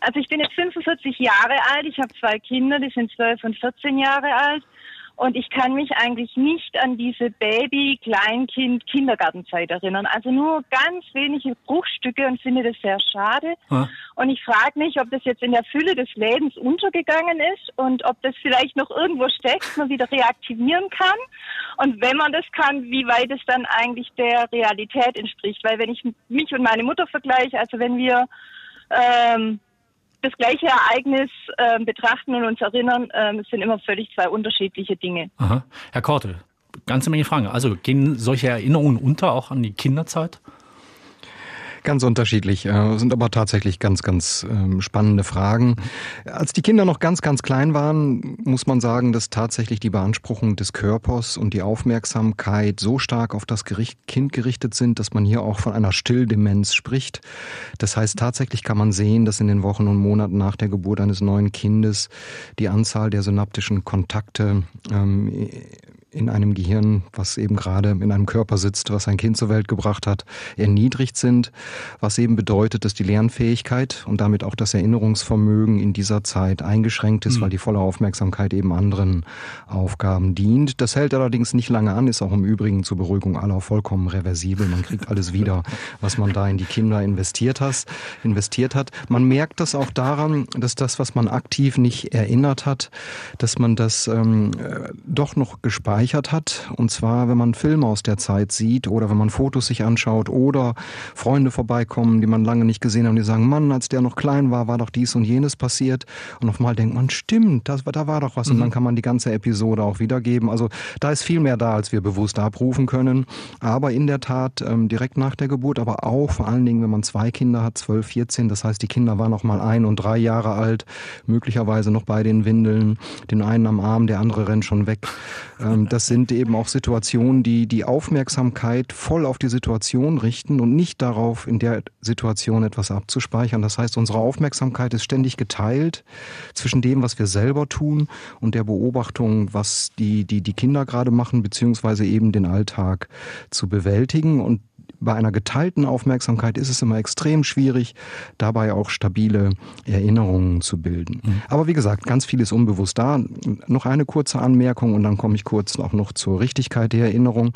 Also ich bin jetzt 45 Jahre alt, ich habe zwei Kinder, die sind 12 und 14 Jahre alt. Und ich kann mich eigentlich nicht an diese Baby, Kleinkind, Kindergartenzeit erinnern. Also nur ganz wenige Bruchstücke und finde das sehr schade. Ja. Und ich frage mich, ob das jetzt in der Fülle des Lebens untergegangen ist und ob das vielleicht noch irgendwo steckt, man wieder reaktivieren kann. Und wenn man das kann, wie weit es dann eigentlich der Realität entspricht. Weil wenn ich mich und meine Mutter vergleiche, also wenn wir ähm, das gleiche Ereignis äh, betrachten und uns erinnern, äh, sind immer völlig zwei unterschiedliche Dinge. Aha. Herr Korte, ganze Menge Fragen. Also gehen solche Erinnerungen unter, auch an die Kinderzeit? Ganz unterschiedlich, äh, sind aber tatsächlich ganz, ganz ähm, spannende Fragen. Als die Kinder noch ganz, ganz klein waren, muss man sagen, dass tatsächlich die Beanspruchung des Körpers und die Aufmerksamkeit so stark auf das Kind gerichtet sind, dass man hier auch von einer Stilldemenz spricht. Das heißt, tatsächlich kann man sehen, dass in den Wochen und Monaten nach der Geburt eines neuen Kindes die Anzahl der synaptischen Kontakte ähm, in einem Gehirn, was eben gerade in einem Körper sitzt, was ein Kind zur Welt gebracht hat, erniedrigt sind, was eben bedeutet, dass die Lernfähigkeit und damit auch das Erinnerungsvermögen in dieser Zeit eingeschränkt ist, mhm. weil die volle Aufmerksamkeit eben anderen Aufgaben dient. Das hält allerdings nicht lange an, ist auch im Übrigen zur Beruhigung aller vollkommen reversibel. Man kriegt alles wieder, was man da in die Kinder investiert hat. Investiert hat. Man merkt das auch daran, dass das, was man aktiv nicht erinnert hat, dass man das ähm, äh, doch noch gespeichert gespeichert hat. Und zwar, wenn man Filme aus der Zeit sieht oder wenn man Fotos sich anschaut oder Freunde vorbeikommen, die man lange nicht gesehen hat, die sagen, Mann, als der noch klein war, war doch dies und jenes passiert. Und einmal denkt man, stimmt, das, da war doch was. Mhm. Und dann kann man die ganze Episode auch wiedergeben. Also da ist viel mehr da, als wir bewusst abrufen können. Aber in der Tat ähm, direkt nach der Geburt, aber auch vor allen Dingen, wenn man zwei Kinder hat, 12, 14, das heißt, die Kinder waren noch mal ein und drei Jahre alt, möglicherweise noch bei den Windeln, den einen am Arm, der andere rennt schon weg. Ähm, das sind eben auch Situationen, die die Aufmerksamkeit voll auf die Situation richten und nicht darauf, in der Situation etwas abzuspeichern. Das heißt, unsere Aufmerksamkeit ist ständig geteilt zwischen dem, was wir selber tun und der Beobachtung, was die, die, die Kinder gerade machen, beziehungsweise eben den Alltag zu bewältigen. Und bei einer geteilten Aufmerksamkeit ist es immer extrem schwierig, dabei auch stabile Erinnerungen zu bilden. Mhm. Aber wie gesagt, ganz viel ist unbewusst da. Noch eine kurze Anmerkung und dann komme ich kurz auch noch zur Richtigkeit der Erinnerung.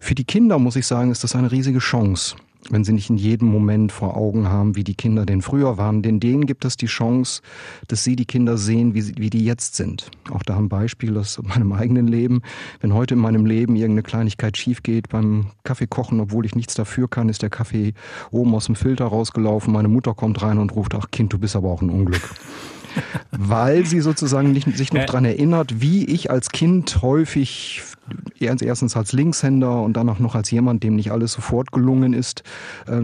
Für die Kinder muss ich sagen, ist das eine riesige Chance wenn sie nicht in jedem Moment vor Augen haben, wie die Kinder denn früher waren. Denn denen gibt es die Chance, dass sie die Kinder sehen, wie, sie, wie die jetzt sind. Auch da ein Beispiel aus meinem eigenen Leben. Wenn heute in meinem Leben irgendeine Kleinigkeit schief geht beim Kaffee kochen, obwohl ich nichts dafür kann, ist der Kaffee oben aus dem Filter rausgelaufen. Meine Mutter kommt rein und ruft, ach Kind, du bist aber auch ein Unglück. weil sie sozusagen nicht, sich noch daran erinnert, wie ich als Kind häufig erstens als Linkshänder und dann auch noch als jemand, dem nicht alles sofort gelungen ist, äh,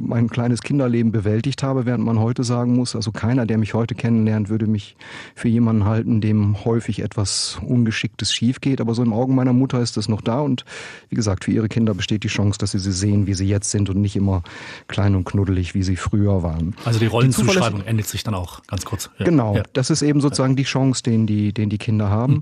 mein kleines Kinderleben bewältigt habe, während man heute sagen muss, also keiner, der mich heute kennenlernt, würde mich für jemanden halten, dem häufig etwas Ungeschicktes schief geht. Aber so im Augen meiner Mutter ist es noch da und wie gesagt, für ihre Kinder besteht die Chance, dass sie sie sehen, wie sie jetzt sind und nicht immer klein und knuddelig, wie sie früher waren. Also die Rollenzuschreibung endet sich dann auch ganz kurz. Ja. Genau, ja. das ist eben sozusagen die Chance, den die, den die Kinder haben.